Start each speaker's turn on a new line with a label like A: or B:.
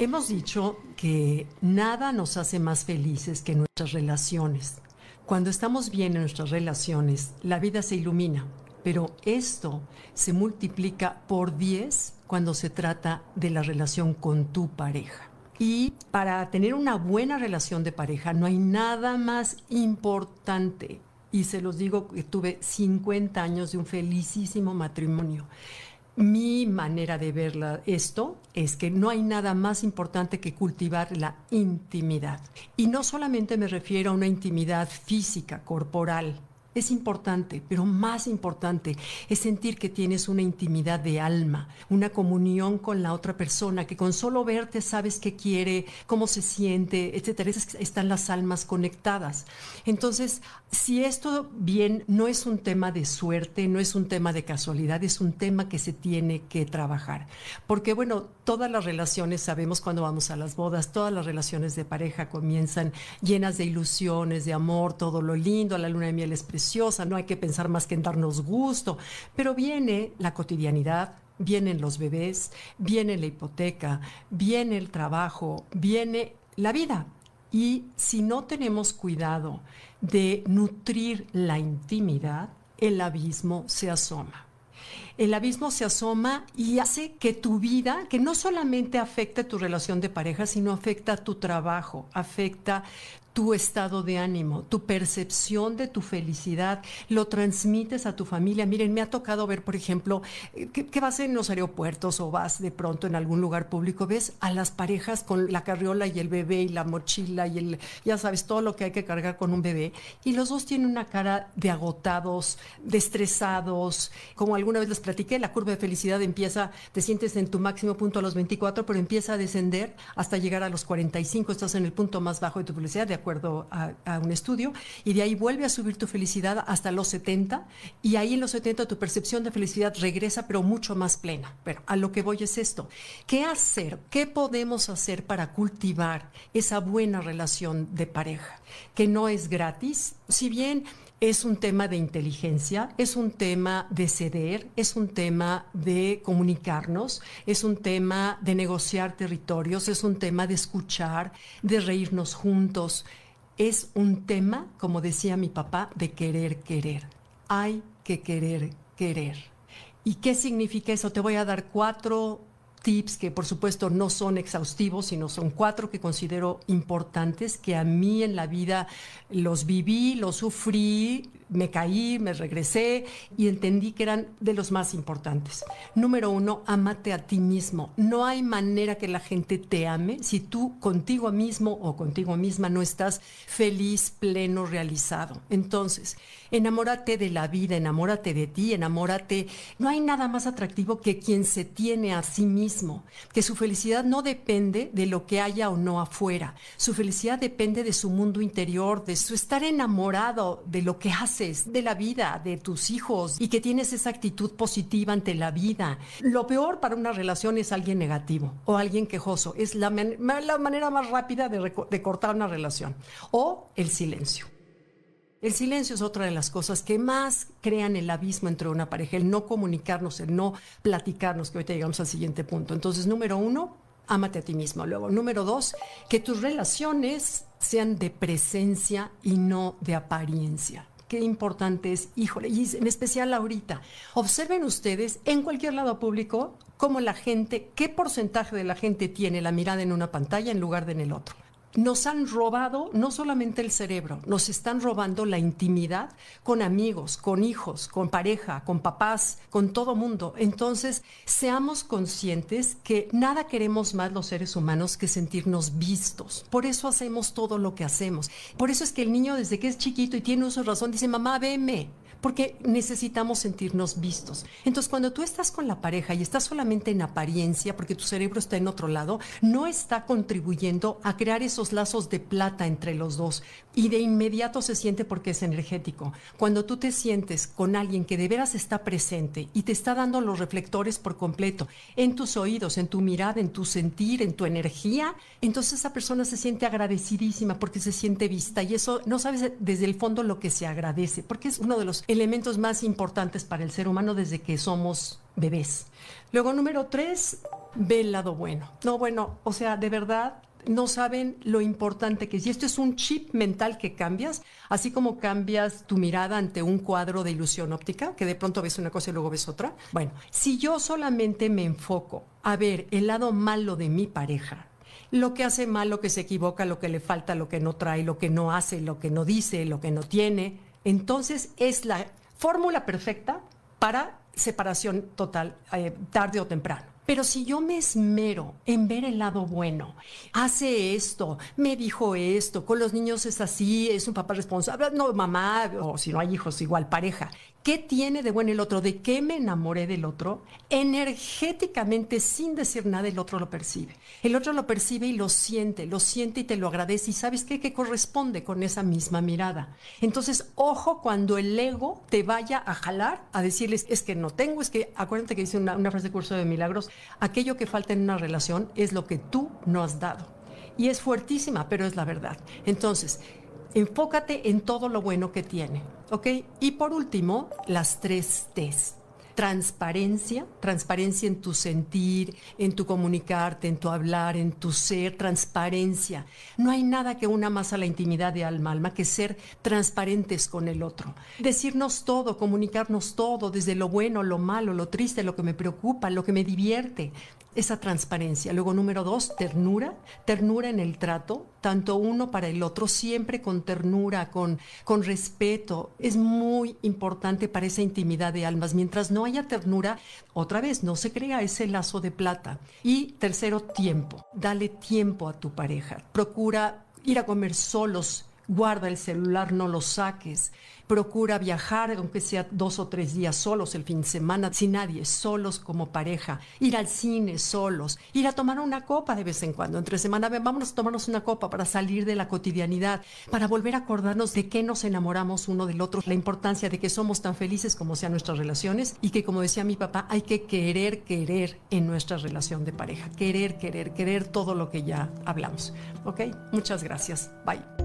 A: Hemos dicho que nada nos hace más felices que nuestras relaciones. Cuando estamos bien en nuestras relaciones, la vida se ilumina, pero esto se multiplica por 10 cuando se trata de la relación con tu pareja. Y para tener una buena relación de pareja no hay nada más importante. Y se los digo que tuve 50 años de un felicísimo matrimonio. Mi manera de ver esto es que no hay nada más importante que cultivar la intimidad. Y no solamente me refiero a una intimidad física, corporal, es importante, pero más importante es sentir que tienes una intimidad de alma, una comunión con la otra persona, que con solo verte sabes qué quiere, cómo se siente, etcétera. Están las almas conectadas. Entonces, si esto bien no es un tema de suerte, no es un tema de casualidad, es un tema que se tiene que trabajar. Porque, bueno, todas las relaciones, sabemos cuando vamos a las bodas, todas las relaciones de pareja comienzan llenas de ilusiones, de amor, todo lo lindo, la luna de miel es no hay que pensar más que en darnos gusto, pero viene la cotidianidad, vienen los bebés, viene la hipoteca, viene el trabajo, viene la vida. Y si no tenemos cuidado de nutrir la intimidad, el abismo se asoma el abismo se asoma y hace que tu vida, que no solamente afecte tu relación de pareja, sino afecta tu trabajo, afecta tu estado de ánimo, tu percepción de tu felicidad, lo transmites a tu familia. Miren, me ha tocado ver, por ejemplo, eh, que, vas en los aeropuertos o vas de pronto en algún lugar público, ves a las parejas con la carriola y el bebé y la mochila y el, ya sabes, todo lo que hay que cargar con un bebé, y los dos tienen una cara de agotados, de estresados, como alguna vez les platiqué, la curva de felicidad empieza, te sientes en tu máximo punto a los 24, pero empieza a descender hasta llegar a los 45, estás en el punto más bajo de tu felicidad, de acuerdo a, un estudio, y de ahí vuelve a subir tu felicidad hasta los 70, y ahí en los 70 tu percepción de felicidad regresa, pero mucho más plena. Pero a lo que voy es esto, ¿qué hacer? ¿Qué podemos hacer para cultivar esa buena relación de pareja? Que no es gratis, si bien es un tema de inteligencia, es un tema de ceder, es un tema de comunicarnos, es un tema de negociar territorios, es un tema de escuchar, de reírnos juntos. Es un tema, como decía mi papá, de querer querer. Hay que querer querer. ¿Y qué significa eso? Te voy a dar cuatro tips que por supuesto no son exhaustivos, sino son cuatro que considero importantes, que a mí en la vida los viví, los sufrí, me caí, me regresé y entendí que eran de los más importantes. Número uno, amate a ti mismo. No hay manera que la gente te ame si tú contigo mismo o contigo misma no estás feliz, pleno, realizado. Entonces, enamórate de la vida, enamórate de ti, enamórate. No hay nada más atractivo que quien se tiene a sí mismo, que su felicidad no depende de lo que haya o no afuera. Su felicidad depende de su mundo interior, de su estar enamorado de lo que hace de la vida, de tus hijos y que tienes esa actitud positiva ante la vida. Lo peor para una relación es alguien negativo o alguien quejoso. Es la, la manera más rápida de, cortar una relación. O el silencio. El silencio es otra de las cosas que más crean el abismo entre una pareja, el no comunicarnos, el no platicarnos, que ahorita llegamos al siguiente punto. Entonces, número uno, ámate a ti mismo. Luego, número dos, que tus relaciones sean de presencia y no de apariencia qué importante es, híjole, y en especial ahorita. Observen ustedes en cualquier lado público cómo la gente, qué porcentaje de la gente tiene la mirada en una pantalla en lugar de en el otro nos han robado no solamente el cerebro, nos están robando la intimidad con amigos, con hijos, con pareja, con papás, con todo mundo. Entonces, seamos conscientes que nada queremos más los seres humanos que sentirnos vistos. Por eso hacemos todo lo que hacemos. Por eso es que el niño desde que es chiquito y tiene uso de razón dice, mamá, veme porque necesitamos sentirnos vistos. Entonces, cuando tú estás con la pareja y estás solamente en apariencia, porque tu cerebro está en otro lado, no está contribuyendo a crear esos lazos de plata entre los dos. Y de inmediato se siente porque es energético. Cuando tú te sientes con alguien que de veras está presente y te está dando los reflectores por completo en tus oídos, en tu mirada, en tu sentir, en tu energía, entonces esa persona se siente agradecidísima porque se siente vista. Y eso no sabes desde el fondo lo que se agradece, porque es uno de los elementos más importantes para el ser humano desde que somos bebés. Luego, número tres, ve el lado bueno. No, bueno, o sea, de verdad, no saben lo importante que es. Y esto es un chip mental que cambias, así como cambias tu mirada ante un cuadro de ilusión óptica, que de pronto ves una cosa y luego ves otra. Bueno, si yo solamente me enfoco a ver el lado malo de mi pareja, lo que hace mal, lo que se equivoca, lo que le falta, lo que no trae, lo que no hace, lo que no dice, lo que no tiene, entonces es la fórmula perfecta para separación total, eh, tarde o temprano. Pero si yo me esmero en ver el lado bueno, hace esto, me dijo esto, con los niños es así, es un papá responsable, no mamá, o si no hay hijos, igual pareja, ¿Qué tiene de bueno el otro? ¿De qué me enamoré del otro? Energéticamente, sin decir nada, el otro lo percibe. El otro lo percibe y lo siente, lo siente y te lo agradece. Y sabes qué? Que corresponde con esa misma mirada. Entonces, ojo cuando el ego te vaya a jalar, a decirles, es que no tengo, es que, acuérdate que dice una, una frase de curso de milagros, aquello que falta en una relación es lo que tú no has dado. Y es fuertísima, pero es la verdad. Entonces, enfócate en todo lo bueno que tiene ¿Ok? Y por último, las tres T's. Transparencia, transparencia en tu sentir, en tu comunicarte, en tu hablar, en tu ser, transparencia. No hay nada que una más a la intimidad de alma alma que ser transparentes con el otro. Decirnos todo, comunicarnos todo, desde lo bueno, lo malo, lo triste, lo que me preocupa, lo que me divierte esa transparencia. Luego, número dos, ternura, ternura en el trato, tanto uno para el otro, siempre con ternura, con, con respeto. Es muy importante para esa intimidad de almas. Mientras no haya ternura, otra vez, no se crea ese lazo de plata. Y tercero, tiempo. Dale tiempo a tu pareja. Procura ir a comer solos. Guarda el celular, no lo saques procura viajar, aunque sea dos o tres días solos el fin de semana, sin nadie, solos como pareja, ir al cine solos, ir a tomar una copa de vez en cuando, entre semana, vámonos a tomarnos una copa para salir de la cotidianidad, para volver a acordarnos de qué nos enamoramos uno del otro, la importancia de que somos tan felices como sean nuestras relaciones y que, como decía mi papá, hay que querer, querer en nuestra relación de pareja, querer, querer, querer todo lo que ya hablamos. ¿Ok? Muchas gracias. Bye.